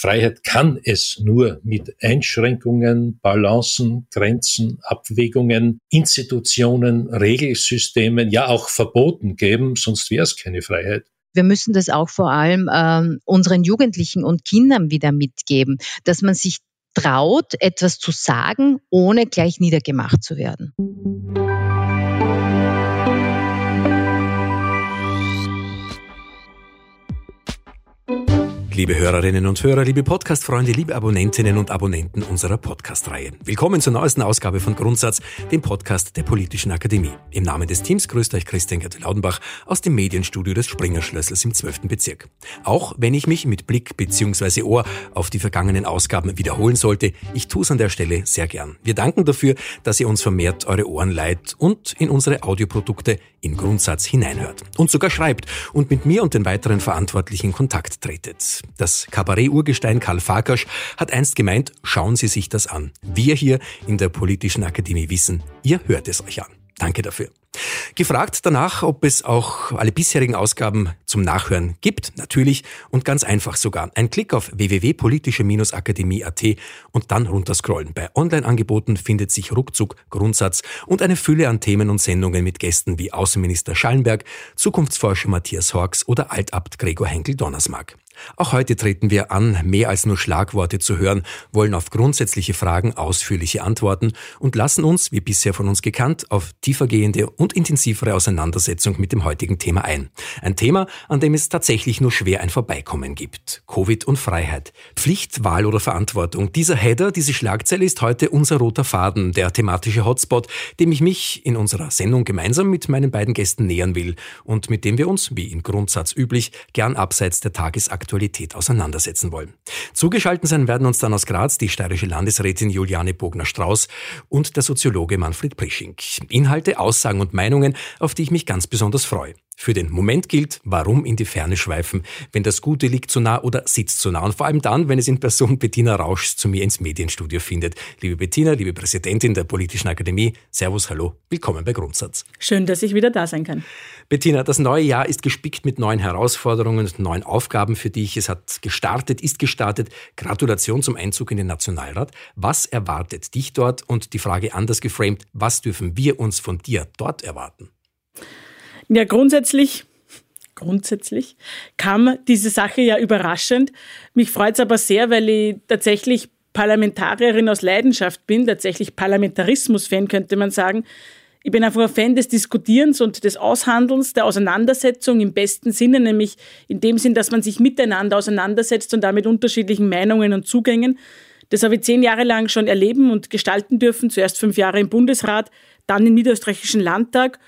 Freiheit kann es nur mit Einschränkungen, Balancen, Grenzen, Abwägungen, Institutionen, Regelsystemen, ja auch Verboten geben, sonst wäre es keine Freiheit. Wir müssen das auch vor allem ähm, unseren Jugendlichen und Kindern wieder mitgeben, dass man sich traut, etwas zu sagen, ohne gleich niedergemacht zu werden. Liebe Hörerinnen und Hörer, liebe Podcast-Freunde, liebe Abonnentinnen und Abonnenten unserer Podcast-Reihe. Willkommen zur neuesten Ausgabe von Grundsatz, dem Podcast der Politischen Akademie. Im Namen des Teams grüßt euch Christian Gerte Laudenbach aus dem Medienstudio des Springerschlössers im 12. Bezirk. Auch wenn ich mich mit Blick bzw. Ohr auf die vergangenen Ausgaben wiederholen sollte, ich tue es an der Stelle sehr gern. Wir danken dafür, dass ihr uns vermehrt eure Ohren leiht und in unsere Audioprodukte in Grundsatz hineinhört und sogar schreibt und mit mir und den weiteren Verantwortlichen in Kontakt tretet. Das Kabarett-Urgestein Karl Farkasch hat einst gemeint, schauen Sie sich das an. Wir hier in der Politischen Akademie wissen, ihr hört es euch an. Danke dafür. Gefragt danach, ob es auch alle bisherigen Ausgaben zum Nachhören gibt, natürlich und ganz einfach sogar. Ein Klick auf www.politische-akademie.at und dann runterscrollen. Bei Online-Angeboten findet sich ruckzuck Grundsatz und eine Fülle an Themen und Sendungen mit Gästen wie Außenminister Schallenberg, Zukunftsforscher Matthias Horks oder Altabt Gregor Henkel-Donnersmark. Auch heute treten wir an, mehr als nur Schlagworte zu hören, wollen auf grundsätzliche Fragen ausführliche Antworten und lassen uns, wie bisher von uns gekannt, auf tiefergehende und intensivere Auseinandersetzung mit dem heutigen Thema ein. Ein Thema, an dem es tatsächlich nur schwer ein Vorbeikommen gibt. Covid und Freiheit. Pflicht, Wahl oder Verantwortung. Dieser Header, diese Schlagzeile ist heute unser roter Faden, der thematische Hotspot, dem ich mich in unserer Sendung gemeinsam mit meinen beiden Gästen nähern will und mit dem wir uns, wie im Grundsatz üblich, gern abseits der Tagesaktualität Aktualität auseinandersetzen wollen. Zugeschaltet sein werden uns dann aus Graz die steirische Landesrätin Juliane Bogner-Strauß und der Soziologe Manfred Prischink. Inhalte, Aussagen und Meinungen, auf die ich mich ganz besonders freue. Für den Moment gilt, warum in die Ferne schweifen, wenn das Gute liegt zu nah oder sitzt zu nah. Und vor allem dann, wenn es in Person Bettina Rausch zu mir ins Medienstudio findet. Liebe Bettina, liebe Präsidentin der Politischen Akademie, Servus, hallo, willkommen bei Grundsatz. Schön, dass ich wieder da sein kann. Bettina, das neue Jahr ist gespickt mit neuen Herausforderungen und neuen Aufgaben für dich. Es hat gestartet, ist gestartet. Gratulation zum Einzug in den Nationalrat. Was erwartet dich dort? Und die Frage anders geframed, was dürfen wir uns von dir dort erwarten? Ja, grundsätzlich, grundsätzlich kam diese Sache ja überraschend. Mich freut es aber sehr, weil ich tatsächlich Parlamentarierin aus Leidenschaft bin, tatsächlich Parlamentarismus-Fan könnte man sagen. Ich bin einfach ein Fan des Diskutierens und des Aushandelns, der Auseinandersetzung im besten Sinne, nämlich in dem Sinn, dass man sich miteinander auseinandersetzt und damit unterschiedlichen Meinungen und Zugängen. Das habe ich zehn Jahre lang schon erleben und gestalten dürfen. Zuerst fünf Jahre im Bundesrat, dann im Niederösterreichischen Landtag.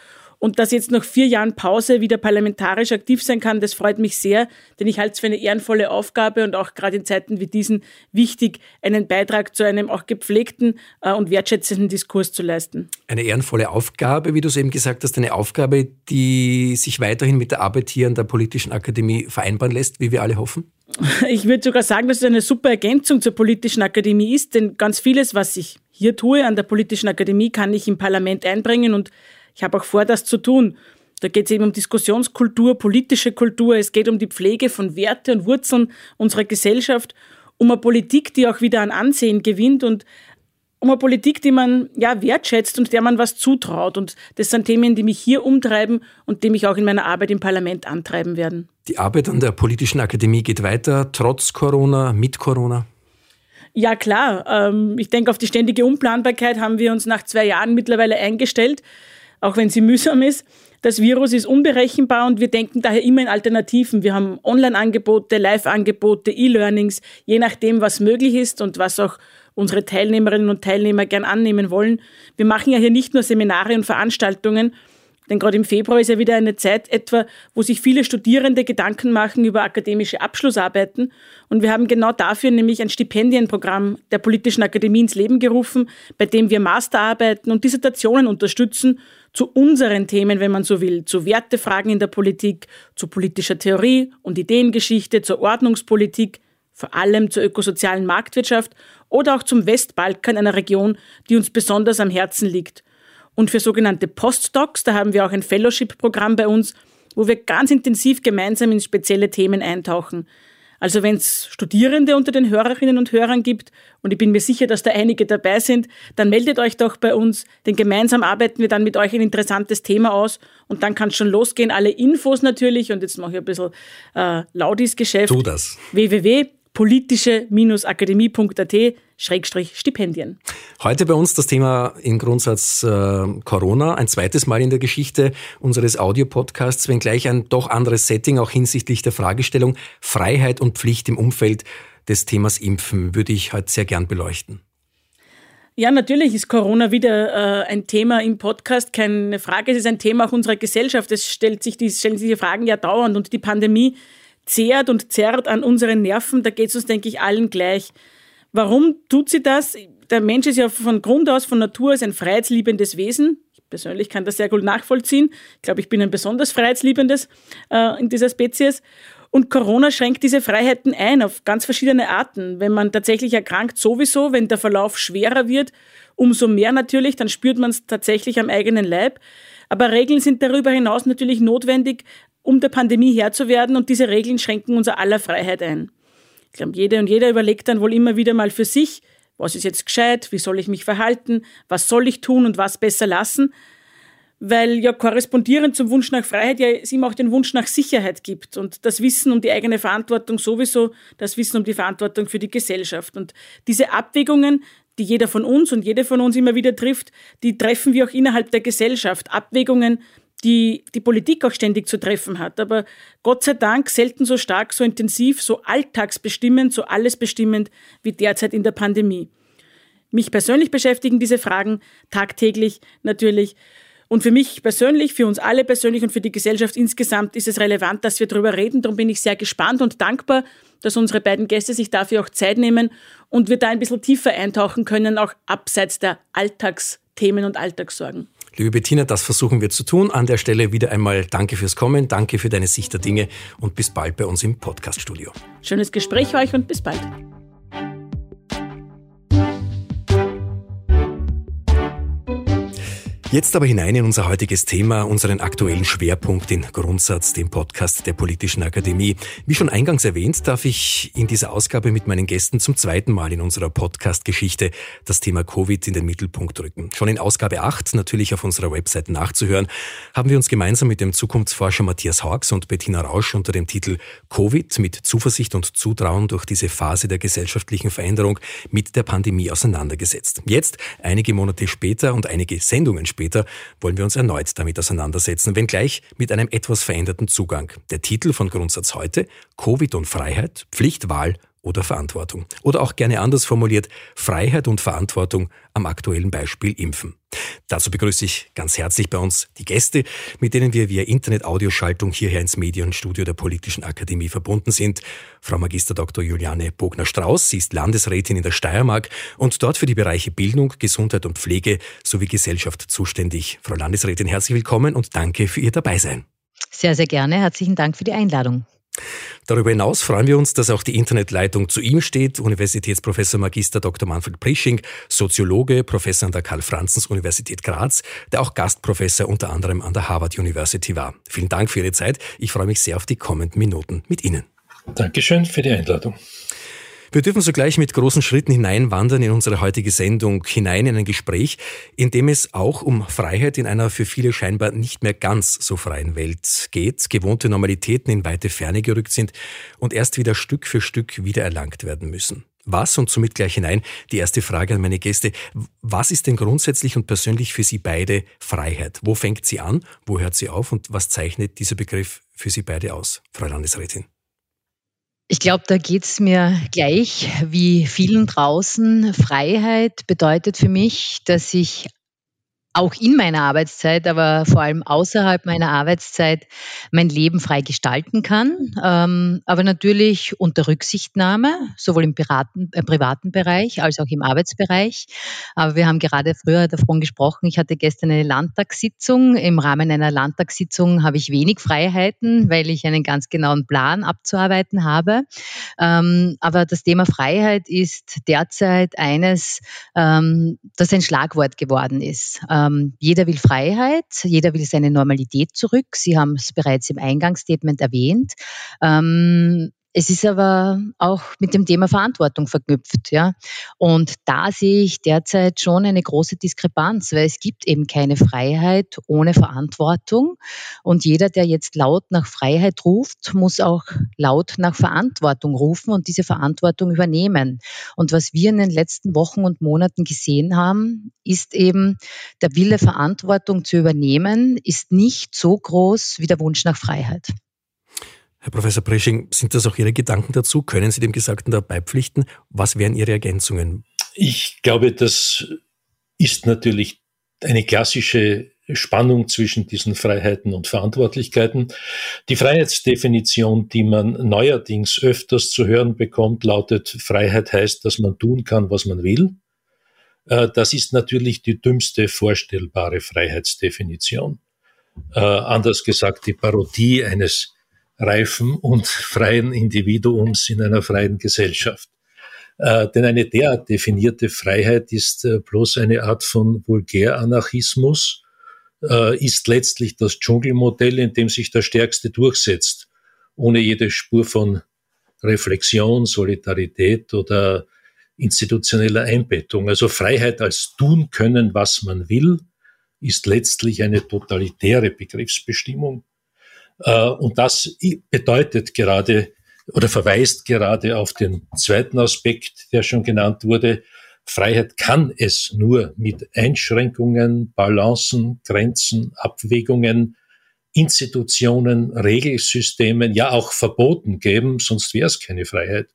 Und dass jetzt nach vier Jahren Pause wieder parlamentarisch aktiv sein kann, das freut mich sehr, denn ich halte es für eine ehrenvolle Aufgabe und auch gerade in Zeiten wie diesen wichtig, einen Beitrag zu einem auch gepflegten äh, und wertschätzenden Diskurs zu leisten. Eine ehrenvolle Aufgabe, wie du es eben gesagt hast, eine Aufgabe, die sich weiterhin mit der Arbeit hier an der Politischen Akademie vereinbaren lässt, wie wir alle hoffen? Ich würde sogar sagen, dass es eine super Ergänzung zur Politischen Akademie ist, denn ganz vieles, was ich hier tue an der Politischen Akademie, kann ich im Parlament einbringen und ich habe auch vor, das zu tun. Da geht es eben um Diskussionskultur, politische Kultur. Es geht um die Pflege von Werte und Wurzeln unserer Gesellschaft, um eine Politik, die auch wieder an Ansehen gewinnt und um eine Politik, die man ja wertschätzt und der man was zutraut. Und das sind Themen, die mich hier umtreiben und die mich auch in meiner Arbeit im Parlament antreiben werden. Die Arbeit an der Politischen Akademie geht weiter, trotz Corona, mit Corona? Ja, klar. Ähm, ich denke, auf die ständige Unplanbarkeit haben wir uns nach zwei Jahren mittlerweile eingestellt auch wenn sie mühsam ist. Das Virus ist unberechenbar und wir denken daher immer in Alternativen. Wir haben Online-Angebote, Live-Angebote, E-Learnings, je nachdem, was möglich ist und was auch unsere Teilnehmerinnen und Teilnehmer gern annehmen wollen. Wir machen ja hier nicht nur Seminare und Veranstaltungen, denn gerade im Februar ist ja wieder eine Zeit etwa, wo sich viele Studierende Gedanken machen über akademische Abschlussarbeiten. Und wir haben genau dafür nämlich ein Stipendienprogramm der Politischen Akademie ins Leben gerufen, bei dem wir Masterarbeiten und Dissertationen unterstützen zu unseren Themen, wenn man so will, zu Wertefragen in der Politik, zu politischer Theorie und Ideengeschichte, zur Ordnungspolitik, vor allem zur ökosozialen Marktwirtschaft oder auch zum Westbalkan, einer Region, die uns besonders am Herzen liegt. Und für sogenannte Postdocs, da haben wir auch ein Fellowship-Programm bei uns, wo wir ganz intensiv gemeinsam in spezielle Themen eintauchen. Also wenn es Studierende unter den Hörerinnen und Hörern gibt, und ich bin mir sicher, dass da einige dabei sind, dann meldet euch doch bei uns, denn gemeinsam arbeiten wir dann mit euch ein interessantes Thema aus und dann kann es schon losgehen. Alle Infos natürlich, und jetzt mache ich ein bisschen äh, Laudis Geschäft. Tu das. www politische-akademie.at Schrägstrich Stipendien. Heute bei uns das Thema im Grundsatz äh, Corona, ein zweites Mal in der Geschichte unseres Audiopodcasts, wenngleich ein doch anderes Setting, auch hinsichtlich der Fragestellung Freiheit und Pflicht im Umfeld des Themas Impfen, würde ich heute sehr gern beleuchten. Ja, natürlich ist Corona wieder äh, ein Thema im Podcast, keine Frage. Es ist ein Thema auch unserer Gesellschaft. Es stellt sich die, stellen sich die Fragen ja dauernd und die Pandemie zehrt und zerrt an unseren Nerven, da geht es uns, denke ich, allen gleich. Warum tut sie das? Der Mensch ist ja von Grund aus, von Natur aus ein freiheitsliebendes Wesen. Ich persönlich kann das sehr gut nachvollziehen. Ich glaube, ich bin ein besonders freiheitsliebendes äh, in dieser Spezies. Und Corona schränkt diese Freiheiten ein auf ganz verschiedene Arten. Wenn man tatsächlich erkrankt, sowieso, wenn der Verlauf schwerer wird, umso mehr natürlich, dann spürt man es tatsächlich am eigenen Leib. Aber Regeln sind darüber hinaus natürlich notwendig, um der Pandemie Herr zu werden und diese Regeln schränken unser aller Freiheit ein. Ich glaube, jede und jeder überlegt dann wohl immer wieder mal für sich, was ist jetzt gescheit, wie soll ich mich verhalten, was soll ich tun und was besser lassen, weil ja korrespondierend zum Wunsch nach Freiheit ja es immer auch den Wunsch nach Sicherheit gibt und das Wissen um die eigene Verantwortung sowieso, das Wissen um die Verantwortung für die Gesellschaft. Und diese Abwägungen, die jeder von uns und jede von uns immer wieder trifft, die treffen wir auch innerhalb der Gesellschaft. Abwägungen, die die Politik auch ständig zu treffen hat. Aber Gott sei Dank selten so stark, so intensiv, so alltagsbestimmend, so allesbestimmend wie derzeit in der Pandemie. Mich persönlich beschäftigen diese Fragen tagtäglich natürlich. Und für mich persönlich, für uns alle persönlich und für die Gesellschaft insgesamt ist es relevant, dass wir darüber reden. Darum bin ich sehr gespannt und dankbar, dass unsere beiden Gäste sich dafür auch Zeit nehmen und wir da ein bisschen tiefer eintauchen können, auch abseits der Alltagsthemen und Alltagssorgen. Liebe Bettina, das versuchen wir zu tun. An der Stelle wieder einmal danke fürs Kommen, danke für deine Sicht der Dinge und bis bald bei uns im Podcaststudio. Schönes Gespräch euch und bis bald. Jetzt aber hinein in unser heutiges Thema, unseren aktuellen Schwerpunkt, den Grundsatz, den Podcast der Politischen Akademie. Wie schon eingangs erwähnt, darf ich in dieser Ausgabe mit meinen Gästen zum zweiten Mal in unserer Podcast-Geschichte das Thema Covid in den Mittelpunkt rücken. Schon in Ausgabe 8, natürlich auf unserer Website nachzuhören, haben wir uns gemeinsam mit dem Zukunftsforscher Matthias Hawks und Bettina Rausch unter dem Titel Covid mit Zuversicht und Zutrauen durch diese Phase der gesellschaftlichen Veränderung mit der Pandemie auseinandergesetzt. Jetzt, einige Monate später und einige Sendungen später, später wollen wir uns erneut damit auseinandersetzen, wenngleich mit einem etwas veränderten Zugang. Der Titel von Grundsatz heute, Covid und Freiheit, Pflicht, Wahl oder Verantwortung. Oder auch gerne anders formuliert, Freiheit und Verantwortung am aktuellen Beispiel Impfen. Dazu begrüße ich ganz herzlich bei uns die Gäste, mit denen wir via Internet-Audioschaltung hierher ins Medienstudio der Politischen Akademie verbunden sind. Frau Magister Dr. Juliane Bogner-Strauß, sie ist Landesrätin in der Steiermark und dort für die Bereiche Bildung, Gesundheit und Pflege sowie Gesellschaft zuständig. Frau Landesrätin, herzlich willkommen und danke für Ihr Dabeisein. Sehr, sehr gerne. Herzlichen Dank für die Einladung. Darüber hinaus freuen wir uns, dass auch die Internetleitung zu ihm steht. Universitätsprofessor Magister Dr. Manfred Prisching, Soziologe, Professor an der Karl-Franzens-Universität Graz, der auch Gastprofessor unter anderem an der Harvard University war. Vielen Dank für Ihre Zeit. Ich freue mich sehr auf die kommenden Minuten mit Ihnen. Dankeschön für die Einladung. Wir dürfen sogleich mit großen Schritten hineinwandern in unsere heutige Sendung, hinein in ein Gespräch, in dem es auch um Freiheit in einer für viele scheinbar nicht mehr ganz so freien Welt geht, gewohnte Normalitäten in weite Ferne gerückt sind und erst wieder Stück für Stück wiedererlangt werden müssen. Was und somit gleich hinein die erste Frage an meine Gäste. Was ist denn grundsätzlich und persönlich für Sie beide Freiheit? Wo fängt sie an? Wo hört sie auf? Und was zeichnet dieser Begriff für Sie beide aus, Frau Landesrätin? Ich glaube, da geht's mir gleich wie vielen draußen. Freiheit bedeutet für mich, dass ich auch in meiner Arbeitszeit, aber vor allem außerhalb meiner Arbeitszeit mein Leben frei gestalten kann. Ähm, aber natürlich unter Rücksichtnahme, sowohl im privaten, äh, privaten Bereich als auch im Arbeitsbereich. Aber wir haben gerade früher davon gesprochen, ich hatte gestern eine Landtagssitzung. Im Rahmen einer Landtagssitzung habe ich wenig Freiheiten, weil ich einen ganz genauen Plan abzuarbeiten habe. Ähm, aber das Thema Freiheit ist derzeit eines, ähm, das ein Schlagwort geworden ist. Ähm, jeder will Freiheit, jeder will seine Normalität zurück. Sie haben es bereits im Eingangsstatement erwähnt. Ähm, es ist aber auch mit dem Thema Verantwortung verknüpft, ja. Und da sehe ich derzeit schon eine große Diskrepanz, weil es gibt eben keine Freiheit ohne Verantwortung. Und jeder, der jetzt laut nach Freiheit ruft, muss auch laut nach Verantwortung rufen und diese Verantwortung übernehmen. Und was wir in den letzten Wochen und Monaten gesehen haben, ist eben der Wille, Verantwortung zu übernehmen, ist nicht so groß wie der Wunsch nach Freiheit. Herr Professor Presching, sind das auch Ihre Gedanken dazu? Können Sie dem Gesagten da beipflichten? Was wären Ihre Ergänzungen? Ich glaube, das ist natürlich eine klassische Spannung zwischen diesen Freiheiten und Verantwortlichkeiten. Die Freiheitsdefinition, die man neuerdings öfters zu hören bekommt, lautet, Freiheit heißt, dass man tun kann, was man will. Äh, das ist natürlich die dümmste vorstellbare Freiheitsdefinition. Äh, anders gesagt, die Parodie eines reifen und freien Individuums in einer freien Gesellschaft. Äh, denn eine derart definierte Freiheit ist äh, bloß eine Art von Vulgäranarchismus, äh, ist letztlich das Dschungelmodell, in dem sich der Stärkste durchsetzt, ohne jede Spur von Reflexion, Solidarität oder institutioneller Einbettung. Also Freiheit als tun können, was man will, ist letztlich eine totalitäre Begriffsbestimmung. Äh, und das bedeutet gerade oder verweist gerade auf den zweiten Aspekt, der schon genannt wurde. Freiheit kann es nur mit Einschränkungen, Balancen, Grenzen, Abwägungen, Institutionen, Regelsystemen, ja auch Verboten geben, sonst wäre es keine Freiheit.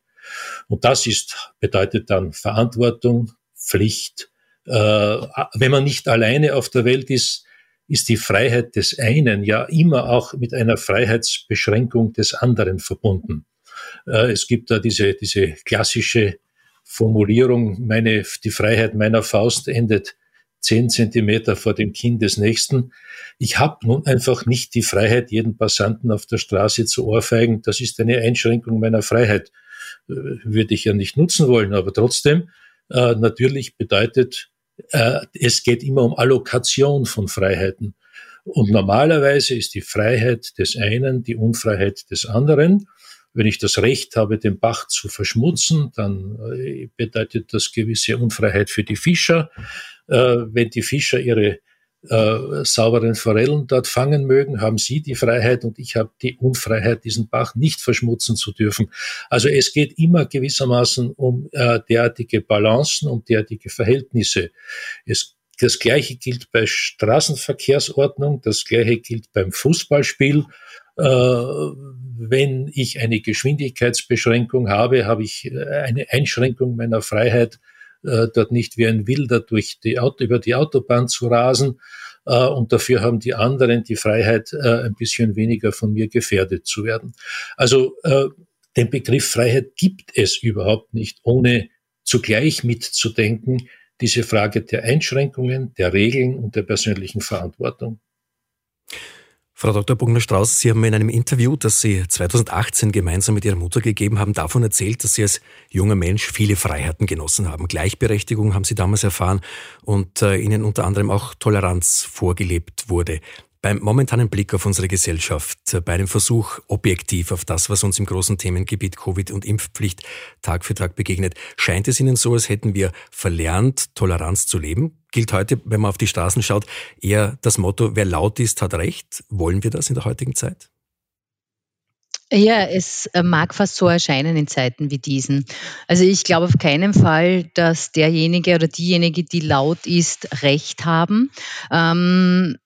Und das ist, bedeutet dann Verantwortung, Pflicht. Äh, wenn man nicht alleine auf der Welt ist, ist die Freiheit des einen ja immer auch mit einer Freiheitsbeschränkung des anderen verbunden. Äh, es gibt da diese, diese klassische Formulierung, meine, die Freiheit meiner Faust endet zehn Zentimeter vor dem Kinn des Nächsten. Ich habe nun einfach nicht die Freiheit, jeden Passanten auf der Straße zu ohrfeigen. Das ist eine Einschränkung meiner Freiheit. Äh, würde ich ja nicht nutzen wollen, aber trotzdem, äh, natürlich bedeutet es geht immer um Allokation von Freiheiten. Und normalerweise ist die Freiheit des einen die Unfreiheit des anderen. Wenn ich das Recht habe, den Bach zu verschmutzen, dann äh, bedeutet das gewisse Unfreiheit für die Fischer. Äh, wenn die Fischer ihre äh, sauberen Forellen dort fangen mögen, haben sie die Freiheit und ich habe die Unfreiheit, diesen Bach nicht verschmutzen zu dürfen. Also es geht immer gewissermaßen um äh, derartige Balancen, um derartige Verhältnisse. Es das Gleiche gilt bei Straßenverkehrsordnung, das Gleiche gilt beim Fußballspiel. Äh, wenn ich eine Geschwindigkeitsbeschränkung habe, habe ich äh, eine Einschränkung meiner Freiheit, äh, dort nicht wie ein Wilder durch die Auto, über die Autobahn zu rasen. Äh, und dafür haben die anderen die Freiheit, äh, ein bisschen weniger von mir gefährdet zu werden. Also äh, den Begriff Freiheit gibt es überhaupt nicht, ohne zugleich mitzudenken, diese Frage der Einschränkungen, der Regeln und der persönlichen Verantwortung. Frau Dr. Bugner-Strauß, Sie haben in einem Interview, das Sie 2018 gemeinsam mit Ihrer Mutter gegeben haben, davon erzählt, dass Sie als junger Mensch viele Freiheiten genossen haben. Gleichberechtigung haben Sie damals erfahren und äh, Ihnen unter anderem auch Toleranz vorgelebt wurde. Beim momentanen Blick auf unsere Gesellschaft, äh, bei einem Versuch, objektiv auf das, was uns im großen Themengebiet Covid und Impfpflicht Tag für Tag begegnet, scheint es Ihnen so, als hätten wir verlernt, Toleranz zu leben? Gilt heute, wenn man auf die Straßen schaut, eher das Motto, wer laut ist, hat Recht? Wollen wir das in der heutigen Zeit? Ja, es äh, mag fast so erscheinen in Zeiten wie diesen. Also ich glaube auf keinen Fall, dass derjenige oder diejenige, die laut ist, Recht haben. Ähm,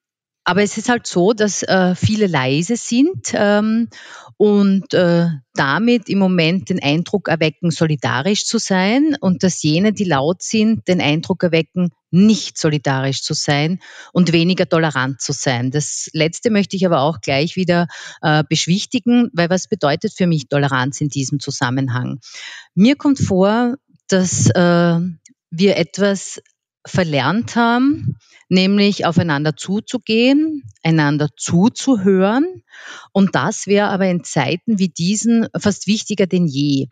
aber es ist halt so, dass äh, viele leise sind ähm, und äh, damit im Moment den Eindruck erwecken, solidarisch zu sein und dass jene, die laut sind, den Eindruck erwecken, nicht solidarisch zu sein und weniger tolerant zu sein. Das Letzte möchte ich aber auch gleich wieder äh, beschwichtigen, weil was bedeutet für mich Toleranz in diesem Zusammenhang? Mir kommt vor, dass äh, wir etwas verlernt haben, nämlich aufeinander zuzugehen, einander zuzuhören. Und das wäre aber in Zeiten wie diesen fast wichtiger denn je.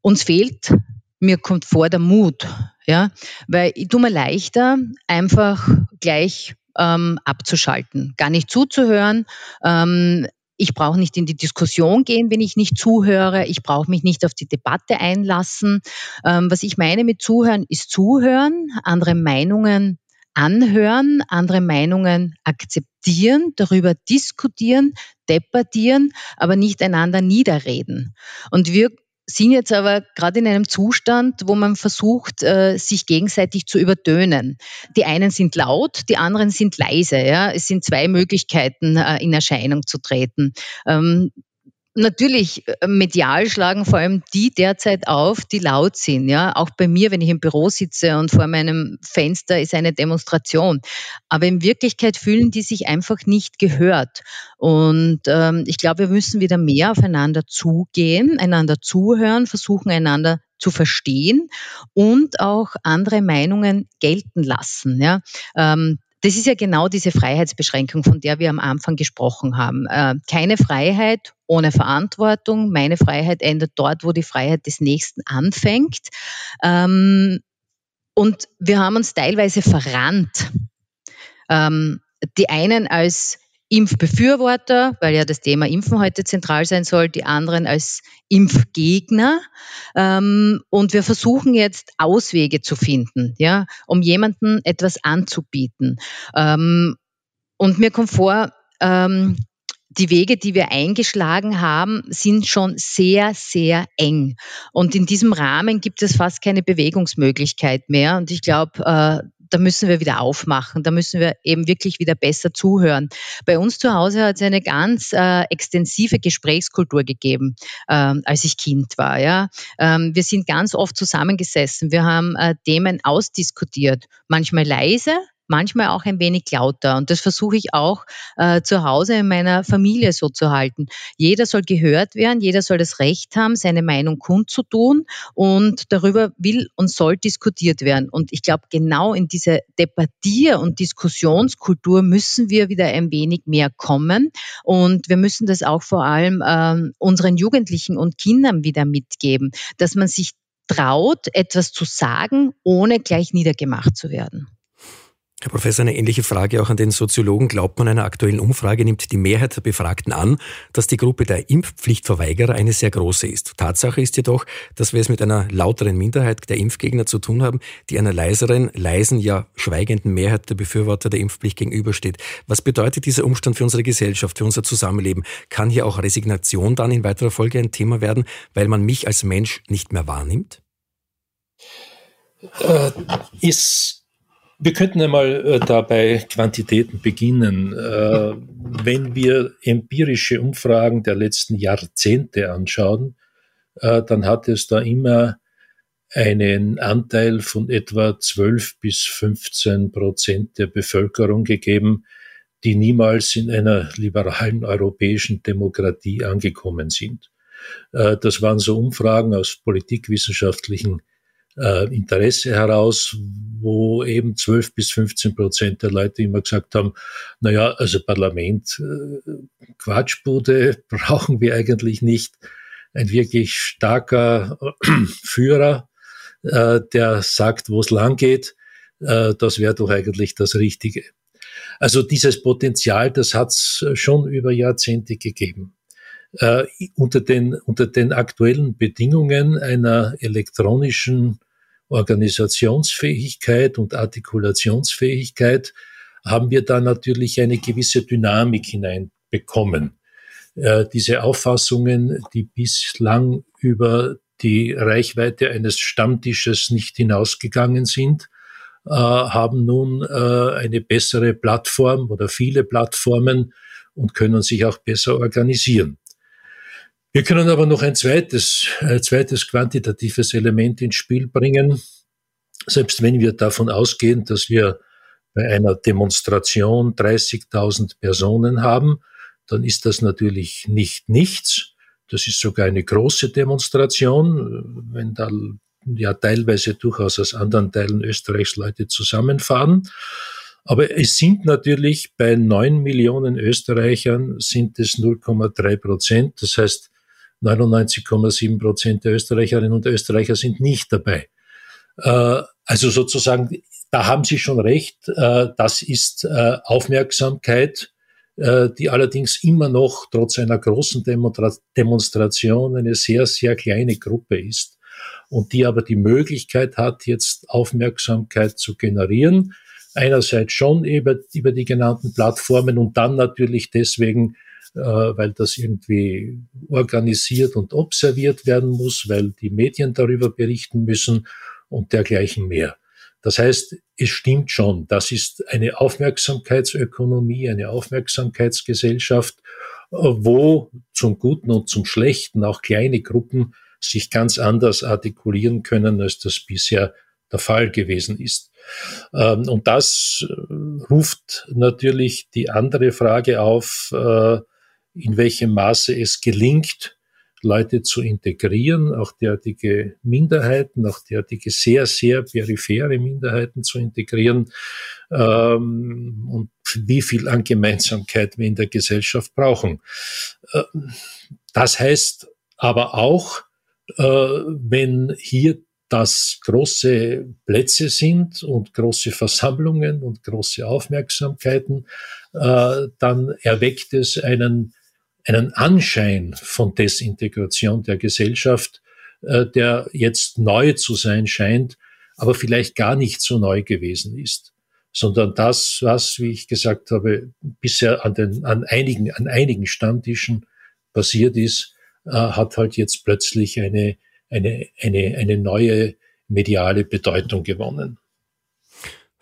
Uns fehlt, mir kommt vor, der Mut, ja, weil ich tue mir leichter, einfach gleich ähm, abzuschalten, gar nicht zuzuhören. Ähm, Ich brauche nicht in die Diskussion gehen, wenn ich nicht zuhöre. Ich brauche mich nicht auf die Debatte einlassen. Ähm, was ich meine mit Zuhören, ist Zuhören, andere Meinungen anhören, andere Meinungen akzeptieren, darüber diskutieren, debattieren, aber nicht einander niederreden. Und wir sind jetzt aber gerade in einem Zustand, wo man versucht, äh, sich gegenseitig zu übertönen. Die einen sind laut, die anderen sind leise. Ja? Es sind zwei Möglichkeiten, äh, in Erscheinung zu treten. Natürlich, äh, medial schlagen vor allem die derzeit auf, die laut sind. Ja, auch bei mir, wenn ich im Büro sitze und vor meinem Fenster ist eine Demonstration. Aber in Wirklichkeit fühlen die sich einfach nicht gehört. Und ähm, ich glaube, wir müssen wieder mehr aufeinander zugehen, einander zuhören, versuchen einander zu verstehen und auch andere Meinungen gelten lassen. Ja. Ähm, das ist ja genau diese Freiheitsbeschränkung, von der wir am Anfang gesprochen haben. Äh, keine Freiheit ohne Verantwortung. Meine Freiheit endet dort, wo die Freiheit des Nächsten anfängt. Ähm, und wir haben uns teilweise verrannt. Ähm, die einen als Impfbefürworter, weil ja das Thema Impfen heute zentral sein soll, die anderen als Impfgegner. Ähm, und wir versuchen jetzt Auswege zu finden, ja, um jemanden etwas anzubieten. Ähm, und mir kommt vor, ähm, die Wege, die wir eingeschlagen haben, sind schon sehr, sehr eng. Und in diesem Rahmen gibt es fast keine Bewegungsmöglichkeit mehr. Und ich glaube, äh, da müssen wir wieder aufmachen, da müssen wir eben wirklich wieder besser zuhören. Bei uns zu Hause hat es eine ganz äh, extensive Gesprächskultur gegeben, ähm, als ich Kind war. Ja. Ähm, wir sind ganz oft zusammengesessen, wir haben äh, Themen ausdiskutiert, manchmal leise, manchmal auch ein wenig lauter. Und das versuche ich auch äh, zu Hause in meiner Familie so zu halten. Jeder soll gehört werden, jeder soll das Recht haben, seine Meinung kundzutun und darüber will und soll diskutiert werden. Und ich glaube, genau in diese Debattier- und Diskussionskultur müssen wir wieder ein wenig mehr kommen. Und wir müssen das auch vor allem äh, unseren Jugendlichen und Kindern wieder mitgeben, dass man sich traut, etwas zu sagen, ohne gleich niedergemacht zu werden. Herr Professor, eine ähnliche Frage auch an den Soziologen. Glaubt man einer aktuellen Umfrage, nimmt die Mehrheit der Befragten an, dass die Gruppe der Impfpflichtverweigerer eine sehr große ist. Tatsache ist jedoch, dass wir es mit einer lauteren Minderheit der Impfgegner zu tun haben, die einer leiseren, leisen, ja schweigenden Mehrheit der Befürworter der Impfpflicht gegenübersteht. Was bedeutet dieser Umstand für unsere Gesellschaft, für unser Zusammenleben? Kann hier auch Resignation dann in weiterer Folge ein Thema werden, weil man mich als Mensch nicht mehr wahrnimmt? Äh, ist wir könnten einmal äh, dabei Quantitäten beginnen. Äh, wenn wir empirische Umfragen der letzten Jahrzehnte anschauen, äh, dann hat es da immer einen Anteil von etwa 12 bis 15 Prozent der Bevölkerung gegeben, die niemals in einer liberalen europäischen Demokratie angekommen sind. Äh, das waren so Umfragen aus politikwissenschaftlichen äh, Interesse heraus, wo eben 12 bis 15 Prozent der Leute immer gesagt haben, na ja, also Parlament, äh, Quatschbude brauchen wir eigentlich nicht. Ein wirklich starker Führer, äh, der sagt, wo es lang geht, äh, das wäre doch eigentlich das Richtige. Also dieses Potenzial, das hat es schon über Jahrzehnte gegeben äh, unter, den, unter den aktuellen Bedingungen einer elektronischen Organisationsfähigkeit und Artikulationsfähigkeit haben wir da natürlich eine gewisse Dynamik hineinbekommen. Äh, diese Auffassungen, die bislang über die Reichweite eines Stammtisches nicht hinausgegangen sind, äh, haben nun äh, eine bessere Plattform oder viele Plattformen und können sich auch besser organisieren. Wir können aber noch ein zweites, ein zweites quantitatives Element ins Spiel bringen. Selbst wenn wir davon ausgehen, dass wir bei einer Demonstration 30.000 Personen haben, dann ist das natürlich nicht nichts. Das ist sogar eine große Demonstration, wenn da ja teilweise durchaus aus anderen Teilen Österreichs Leute zusammenfahren. Aber es sind natürlich bei neun Millionen Österreichern sind es 0,3 Prozent. Das heißt, 99,7 Prozent der Österreicherinnen und Österreicher sind nicht dabei. Äh, also sozusagen, da haben Sie schon recht, äh, das ist äh, Aufmerksamkeit, die allerdings immer noch trotz einer großen Demonstration eine sehr, sehr kleine Gruppe ist und die aber die Möglichkeit hat, jetzt Aufmerksamkeit zu generieren. Einerseits schon über, über die genannten Plattformen und dann natürlich deswegen, weil das irgendwie organisiert und observiert werden muss, weil die Medien darüber berichten müssen und dergleichen mehr. Das heißt, es stimmt schon, das ist eine Aufmerksamkeitsökonomie, eine Aufmerksamkeitsgesellschaft, äh, wo zum Guten und zum Schlechten auch kleine Gruppen sich ganz anders artikulieren können, als das bisher der Fall gewesen ist. Ähm, und das äh, ruft natürlich die andere Frage auf, äh, in welchem Maße es gelingt, Leute zu integrieren, auch derartige Minderheiten, auch derartige sehr, sehr periphere Minderheiten zu integrieren ähm, und wie viel an Gemeinsamkeit wir in der Gesellschaft brauchen. Äh, das heißt aber auch, äh, wenn hier das große Plätze sind und große Versammlungen und große Aufmerksamkeiten, äh, dann erweckt es einen einen Anschein von Desintegration der Gesellschaft, äh, der jetzt neu zu sein scheint, aber vielleicht gar nicht so neu gewesen ist, sondern das, was, wie ich gesagt habe, bisher an den, an einigen, an einigen Stammtischen passiert ist, äh, hat halt jetzt plötzlich eine, eine, eine, eine neue mediale Bedeutung gewonnen.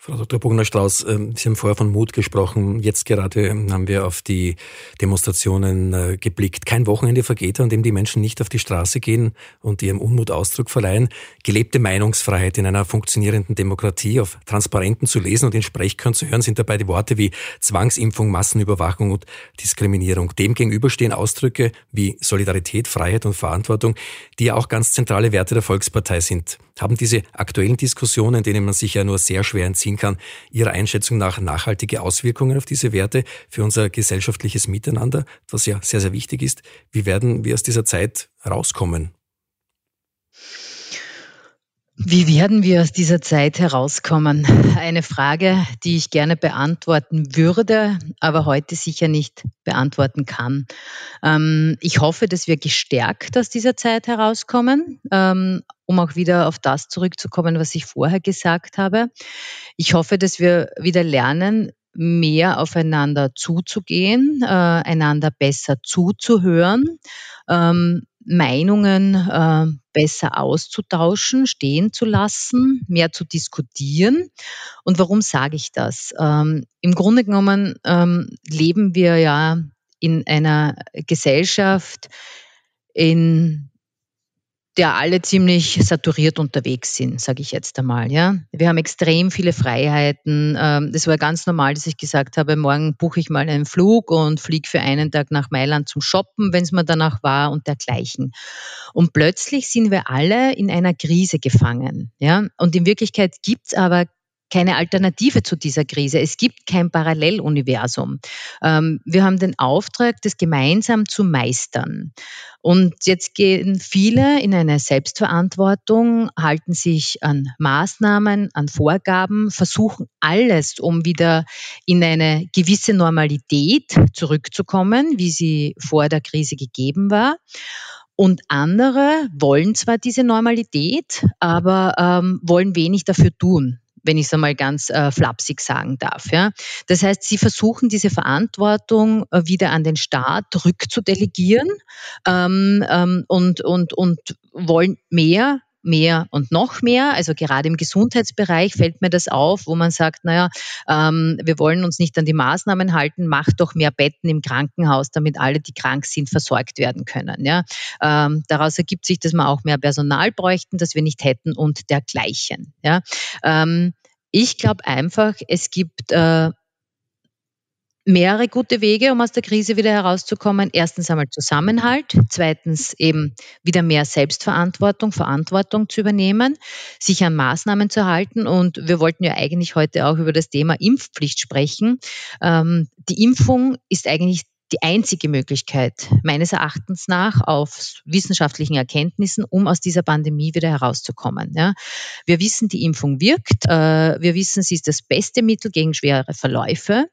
Frau Dr. Bogner-Strauß, ähm, Sie haben vorher von Mut gesprochen. Jetzt gerade haben wir auf die Demonstrationen äh, geblickt. Kein Wochenende vergeht, an dem die Menschen nicht auf die Straße gehen und ihrem Unmut Ausdruck verleihen. Gelebte Meinungsfreiheit in einer funktionierenden Demokratie auf Transparenten zu lesen und in Sprechchören zu hören, sind dabei die Worte wie Zwangsimpfung, Massenüberwachung und Diskriminierung. Demgegenüber stehen Ausdrücke wie Solidarität, Freiheit und Verantwortung, die ja auch ganz zentrale Werte der Volkspartei sind. Haben diese aktuellen Diskussionen, denen man sich ja nur sehr schwer entziehen kann, Ihrer Einschätzung nach nachhaltige Auswirkungen auf diese Werte für unser gesellschaftliches Miteinander, was ja sehr, sehr wichtig ist? Wie werden wir aus dieser Zeit rauskommen? Wie werden wir aus dieser Zeit herauskommen? Eine Frage, die ich gerne beantworten würde, aber heute sicher nicht beantworten kann. Ähm, ich hoffe, dass wir gestärkt aus dieser Zeit herauskommen, ähm, um auch wieder auf das zurückzukommen, was ich vorher gesagt habe. Ich hoffe, dass wir wieder lernen, mehr aufeinander zuzugehen, äh, einander besser zuzuhören, ähm, Meinungen äh, besser auszutauschen, stehen zu lassen, mehr zu diskutieren. Und warum sage ich das? Ähm, Im Grunde genommen ähm, leben wir ja in einer Gesellschaft, in der alle ziemlich saturiert unterwegs sind, sage ich jetzt einmal. Ja, wir haben extrem viele Freiheiten. Ähm, das war ganz normal, dass ich gesagt habe, morgen buche ich mal einen Flug und fliege für einen Tag nach Mailand zum Shoppen, wenn es mir danach war und dergleichen. Und plötzlich sind wir alle in einer Krise gefangen. Ja, und in Wirklichkeit gibt es aber keine Alternative zu dieser Krise. Es gibt kein Paralleluniversum. Ähm, wir haben den Auftrag, das gemeinsam zu meistern. Und jetzt gehen viele in eine Selbstverantwortung, halten sich an Maßnahmen, an Vorgaben, versuchen alles, um wieder in eine gewisse Normalität zurückzukommen, wie sie vor der Krise gegeben war. Und andere wollen zwar diese Normalität, aber ähm, wollen wenig dafür tun wenn ich es einmal ganz äh, flapsig sagen darf. Ja. Das heißt, sie versuchen diese Verantwortung äh, wieder an den Staat rückzudelegieren ähm, ähm, und, und, und wollen mehr mehr und noch mehr. Also gerade im Gesundheitsbereich fällt mir das auf, wo man sagt, naja, ähm, wir wollen uns nicht an die Maßnahmen halten, macht doch mehr Betten im Krankenhaus, damit alle, die krank sind, versorgt werden können. Ja? Ähm, daraus ergibt sich, dass wir auch mehr Personal bräuchten, das wir nicht hätten und dergleichen. Ja? Ähm, ich glaube einfach, es gibt äh, mehrere gute Wege, um aus der Krise wieder herauszukommen. Erstens einmal Zusammenhalt, zweitens eben wieder mehr Selbstverantwortung, Verantwortung zu übernehmen, sich an Maßnahmen zu halten. Und wir wollten ja eigentlich heute auch über das Thema Impfpflicht sprechen. Ähm, die Impfung ist eigentlich die einzige Möglichkeit meines Erachtens nach auf wissenschaftlichen Erkenntnissen, um aus dieser Pandemie wieder herauszukommen. Ja. Wir wissen, die Impfung wirkt. Äh, wir wissen, sie ist das beste Mittel gegen schwere Verläufe.